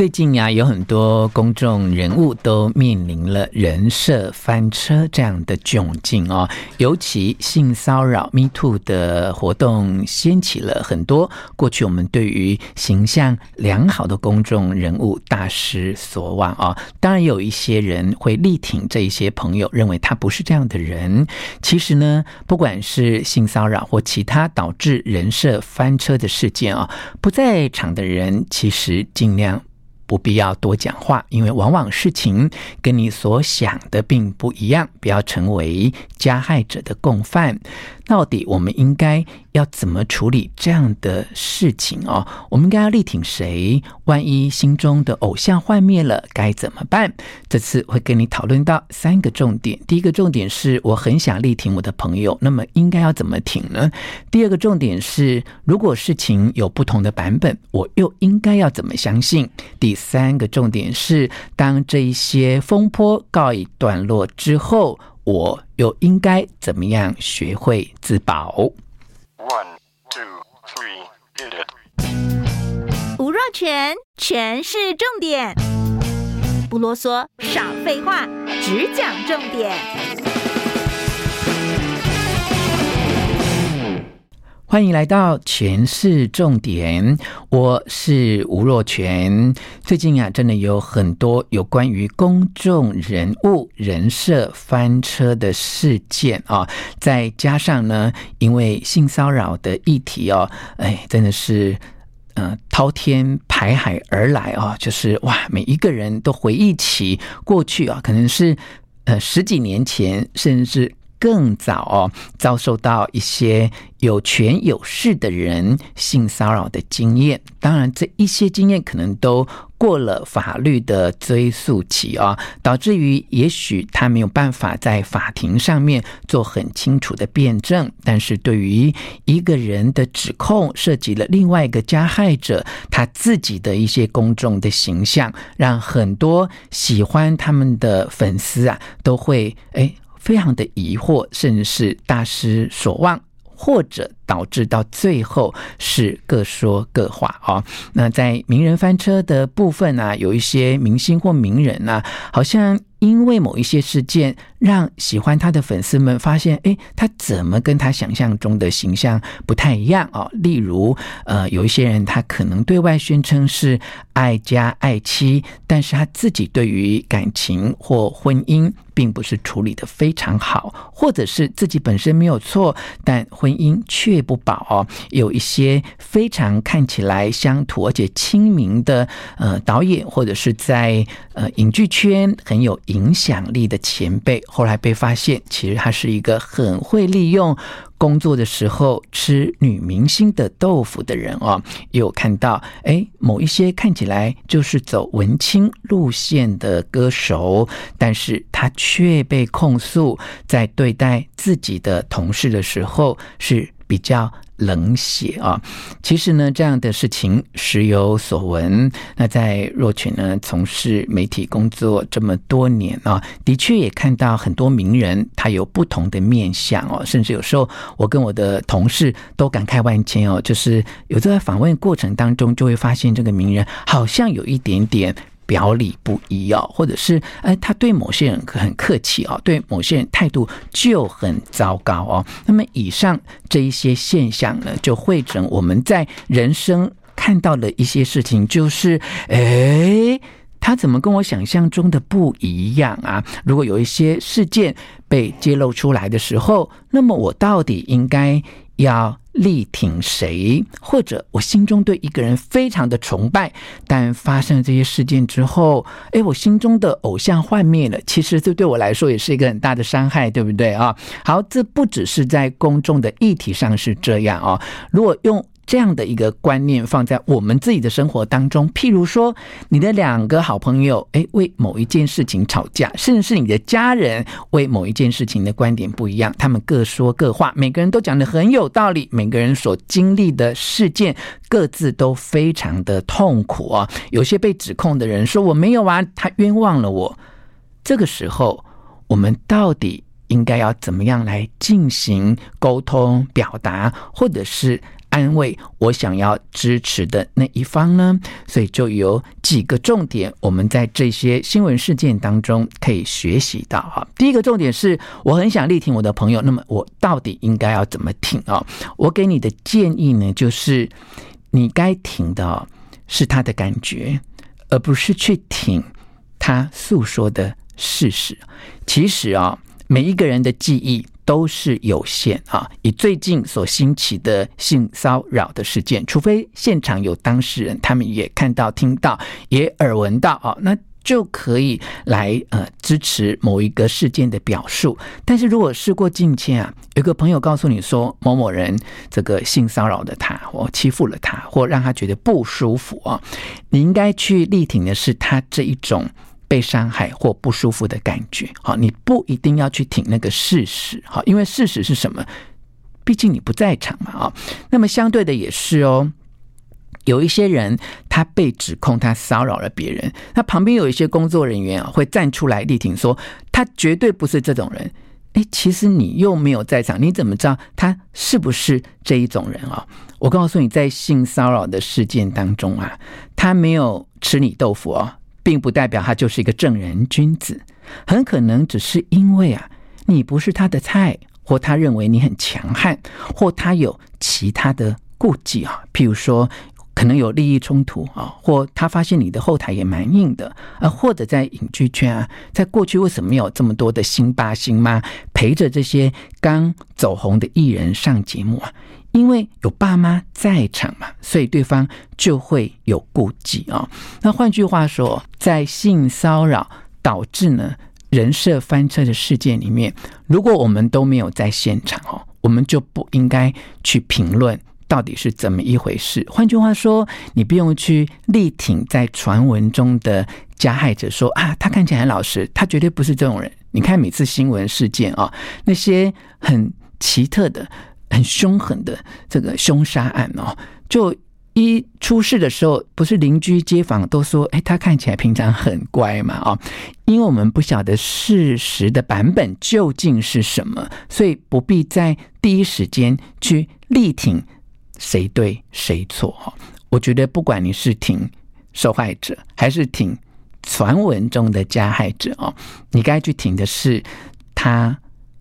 最近呀，有很多公众人物都面临了人设翻车这样的窘境哦。尤其性骚扰 Me Too 的活动掀起了很多过去我们对于形象良好的公众人物大失所望啊。当然，有一些人会力挺这一些朋友，认为他不是这样的人。其实呢，不管是性骚扰或其他导致人设翻车的事件啊，不在场的人其实尽量。不必要多讲话，因为往往事情跟你所想的并不一样，不要成为加害者的共犯。到底我们应该要怎么处理这样的事情哦？我们应该要力挺谁？万一心中的偶像幻灭了，该怎么办？这次会跟你讨论到三个重点。第一个重点是我很想力挺我的朋友，那么应该要怎么挺呢？第二个重点是，如果事情有不同的版本，我又应该要怎么相信？第三个重点是，当这一些风波告一段落之后。我又应该怎么样学会自保？One, two, three, hit it. 吴若全，全是重点，不啰嗦，少废话，只讲重点。欢迎来到权式重点，我是吴若权。最近啊，真的有很多有关于公众人物人设翻车的事件啊，再加上呢，因为性骚扰的议题哦，哎，真的是、呃，滔天排海而来啊，就是哇，每一个人都回忆起过去啊，可能是呃十几年前，甚至更早哦，遭受到一些。有权有势的人性骚扰的经验，当然这一些经验可能都过了法律的追诉期啊，导致于也许他没有办法在法庭上面做很清楚的辩证。但是对于一个人的指控涉及了另外一个加害者，他自己的一些公众的形象，让很多喜欢他们的粉丝啊都会诶非常的疑惑，甚至是大失所望。或者导致到最后是各说各话哦。那在名人翻车的部分呢，有一些明星或名人呢，好像。因为某一些事件，让喜欢他的粉丝们发现，诶，他怎么跟他想象中的形象不太一样哦？例如，呃，有一些人他可能对外宣称是爱家爱妻，但是他自己对于感情或婚姻并不是处理的非常好，或者是自己本身没有错，但婚姻却不保哦。有一些非常看起来乡土而且亲民的呃导演，或者是在呃影剧圈很有。影响力的前辈，后来被发现，其实他是一个很会利用工作的时候吃女明星的豆腐的人哦。有看到，哎，某一些看起来就是走文青路线的歌手，但是他却被控诉在对待自己的同事的时候是比较。冷血啊！其实呢，这样的事情时有所闻。那在若群呢，从事媒体工作这么多年啊，的确也看到很多名人他有不同的面相哦。甚至有时候，我跟我的同事都感慨万千哦。就是有在访问过程当中，就会发现这个名人好像有一点点。表里不一哦，或者是哎，他对某些人很客气哦，对某些人态度就很糟糕哦。那么以上这一些现象呢，就汇整我们在人生看到的一些事情，就是哎，他怎么跟我想象中的不一样啊？如果有一些事件被揭露出来的时候，那么我到底应该要力挺谁？或者我心中对一个人非常的崇拜，但发生了这些事件之后，哎，我心中的偶像幻灭了。其实这对我来说也是一个很大的伤害，对不对啊？好，这不只是在公众的议题上是这样啊。如果用这样的一个观念放在我们自己的生活当中，譬如说，你的两个好朋友，诶，为某一件事情吵架，甚至是你的家人为某一件事情的观点不一样，他们各说各话，每个人都讲得很有道理，每个人所经历的事件各自都非常的痛苦啊。有些被指控的人说我没有啊，他冤枉了我。这个时候，我们到底应该要怎么样来进行沟通、表达，或者是？安慰我想要支持的那一方呢？所以就有几个重点，我们在这些新闻事件当中可以学习到哈。第一个重点是我很想力挺我的朋友，那么我到底应该要怎么挺啊？我给你的建议呢，就是你该挺的是他的感觉，而不是去挺他诉说的事实。其实啊，每一个人的记忆。都是有限啊！以最近所兴起的性骚扰的事件，除非现场有当事人，他们也看到、听到、也耳闻到啊，那就可以来呃支持某一个事件的表述。但是如果事过境迁啊，有个朋友告诉你说某某人这个性骚扰了他，或欺负了他，或让他觉得不舒服啊，你应该去力挺的是他这一种。被伤害或不舒服的感觉，好，你不一定要去挺那个事实，好，因为事实是什么？毕竟你不在场嘛，啊，那么相对的也是哦，有一些人他被指控他骚扰了别人，那旁边有一些工作人员啊会站出来力挺说他绝对不是这种人，诶，其实你又没有在场，你怎么知道他是不是这一种人啊？我告诉你，在性骚扰的事件当中啊，他没有吃你豆腐哦。并不代表他就是一个正人君子，很可能只是因为啊，你不是他的菜，或他认为你很强悍，或他有其他的顾忌啊，譬如说可能有利益冲突啊，或他发现你的后台也蛮硬的啊，或者在影剧圈啊，在过去为什么有这么多的星爸星妈陪着这些刚走红的艺人上节目啊？因为有爸妈在场嘛，所以对方就会有顾忌啊。那换句话说，在性骚扰导致呢人设翻车的事件里面，如果我们都没有在现场哦，我们就不应该去评论到底是怎么一回事。换句话说，你不用去力挺在传闻中的加害者说，啊，他看起来很老实，他绝对不是这种人。你看每次新闻事件啊，那些很奇特的。很凶狠的这个凶杀案哦，就一出事的时候，不是邻居街坊都说，哎，他看起来平常很乖嘛，啊，因为我们不晓得事实的版本究竟是什么，所以不必在第一时间去力挺谁对谁错哈。我觉得不管你是挺受害者，还是挺传闻中的加害者哦，你该去挺的是他。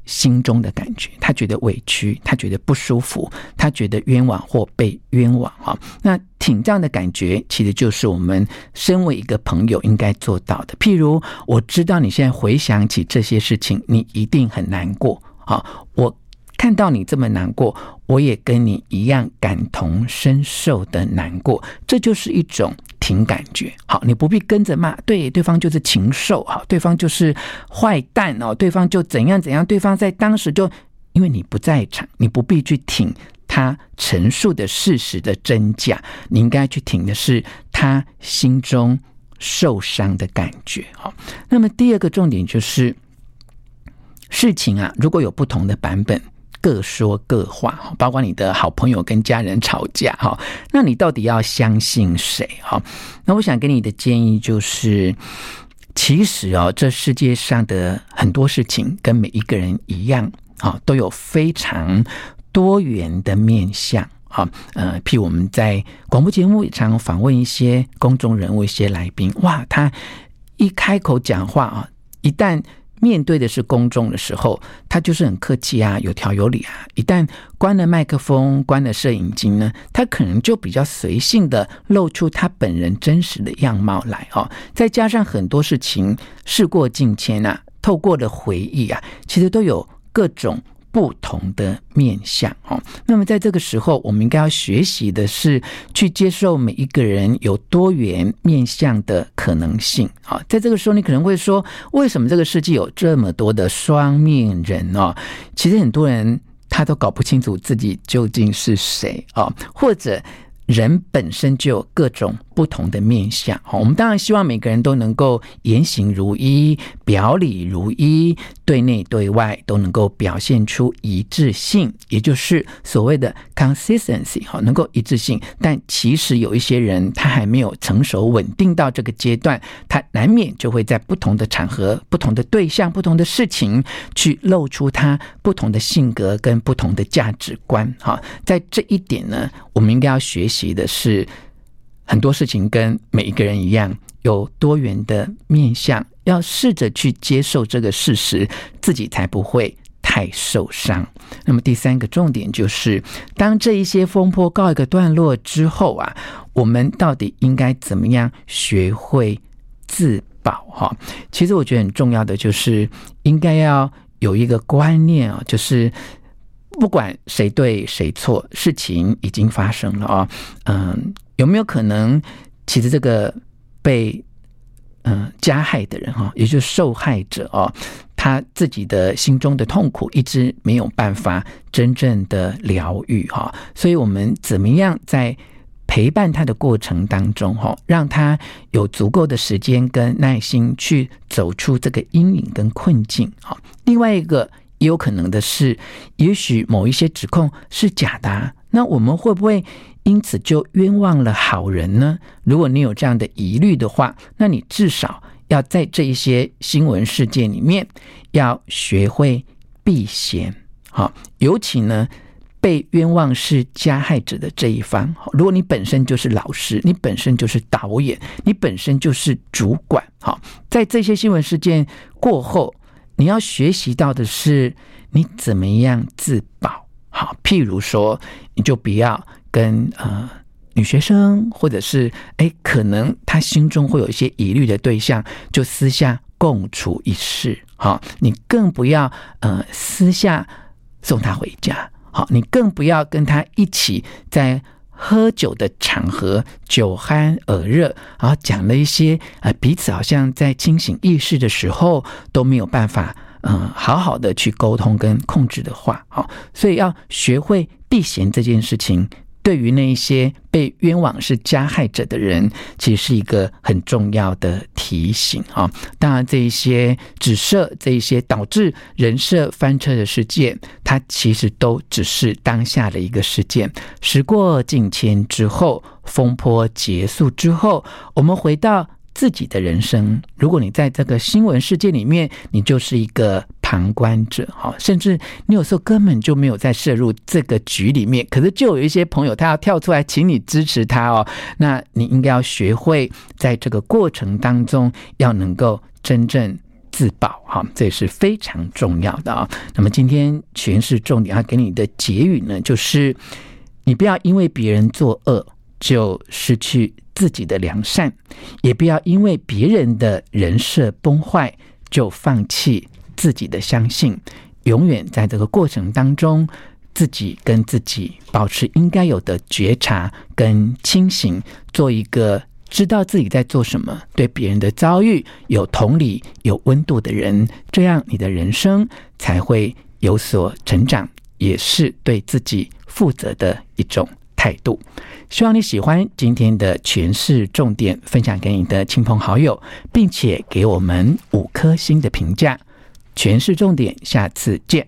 心中的感觉，他觉得委屈，他觉得不舒服，他觉得冤枉或被冤枉啊。那挺这样的感觉，其实就是我们身为一个朋友应该做到的。譬如，我知道你现在回想起这些事情，你一定很难过啊。我看到你这么难过，我也跟你一样感同身受的难过，这就是一种。挺感觉好，你不必跟着骂，对，对方就是禽兽，好，对方就是坏蛋哦，对方就怎样怎样，对方在当时就因为你不在场，你不必去挺他陈述的事实的真假，你应该去挺的是他心中受伤的感觉。好，那么第二个重点就是事情啊，如果有不同的版本。各说各话，包括你的好朋友跟家人吵架，哈，那你到底要相信谁？哈，那我想给你的建议就是，其实哦，这世界上的很多事情跟每一个人一样，啊，都有非常多元的面向，啊，呃，譬如我们在广播节目也常访问一些公众人物、一些来宾，哇，他一开口讲话啊，一旦面对的是公众的时候，他就是很客气啊，有条有理啊。一旦关了麦克风、关了摄影机呢，他可能就比较随性的露出他本人真实的样貌来哦。再加上很多事情事过境迁啊，透过的回忆啊，其实都有各种。不同的面相哦，那么在这个时候，我们应该要学习的是去接受每一个人有多元面相的可能性啊。在这个时候，你可能会说，为什么这个世界有这么多的双面人呢？其实很多人他都搞不清楚自己究竟是谁啊，或者人本身就有各种不同的面相，好，我们当然希望每个人都能够言行如一，表里如一，对内对外都能够表现出一致性，也就是所谓的 consistency，好，能够一致性。但其实有一些人他还没有成熟稳定到这个阶段，他难免就会在不同的场合、不同的对象、不同的事情去露出他不同的性格跟不同的价值观，哈，在这一点呢，我们应该要学习。的是很多事情跟每一个人一样，有多元的面向，要试着去接受这个事实，自己才不会太受伤。那么第三个重点就是，当这一些风波告一个段落之后啊，我们到底应该怎么样学会自保？哈，其实我觉得很重要的就是应该要有一个观念啊，就是。不管谁对谁错，事情已经发生了啊、哦。嗯，有没有可能，其实这个被嗯加害的人哈，也就是受害者哦，他自己的心中的痛苦一直没有办法真正的疗愈哈。所以我们怎么样在陪伴他的过程当中哈，让他有足够的时间跟耐心去走出这个阴影跟困境哈。另外一个。也有可能的是，也许某一些指控是假的啊，那我们会不会因此就冤枉了好人呢？如果你有这样的疑虑的话，那你至少要在这一些新闻事件里面要学会避嫌。好，尤其呢，被冤枉是加害者的这一方。如果你本身就是老师，你本身就是导演，你本身就是主管。好，在这些新闻事件过后。你要学习到的是，你怎么样自保？好，譬如说，你就不要跟呃女学生，或者是哎，可能他心中会有一些疑虑的对象，就私下共处一室。好，你更不要呃私下送她回家。好，你更不要跟他一起在喝酒的场合酒酣耳热，然后讲了一些啊彼此好像在清醒意识的时候都没有办法嗯、好好的去沟通跟控制的话，好，所以要学会避嫌这件事情。对于那些被冤枉是加害者的人，其实是一个很重要的提醒啊。当然，这一些指涉、这一些导致人设翻车的事件，它其实都只是当下的一个事件。时过境迁之后，风波结束之后，我们回到自己的人生。如果你在这个新闻事件里面，你就是一个。旁观者，哈，甚至你有时候根本就没有在涉入这个局里面，可是就有一些朋友他要跳出来，请你支持他哦。那你应该要学会在这个过程当中要能够真正自保，哈，这也是非常重要的啊。那么今天权式重点要给你的结语呢，就是你不要因为别人作恶就失去自己的良善，也不要因为别人的人设崩坏就放弃。自己的相信，永远在这个过程当中，自己跟自己保持应该有的觉察跟清醒，做一个知道自己在做什么，对别人的遭遇有同理、有温度的人，这样你的人生才会有所成长，也是对自己负责的一种态度。希望你喜欢今天的诠释重点，分享给你的亲朋好友，并且给我们五颗星的评价。诠释重点，下次见。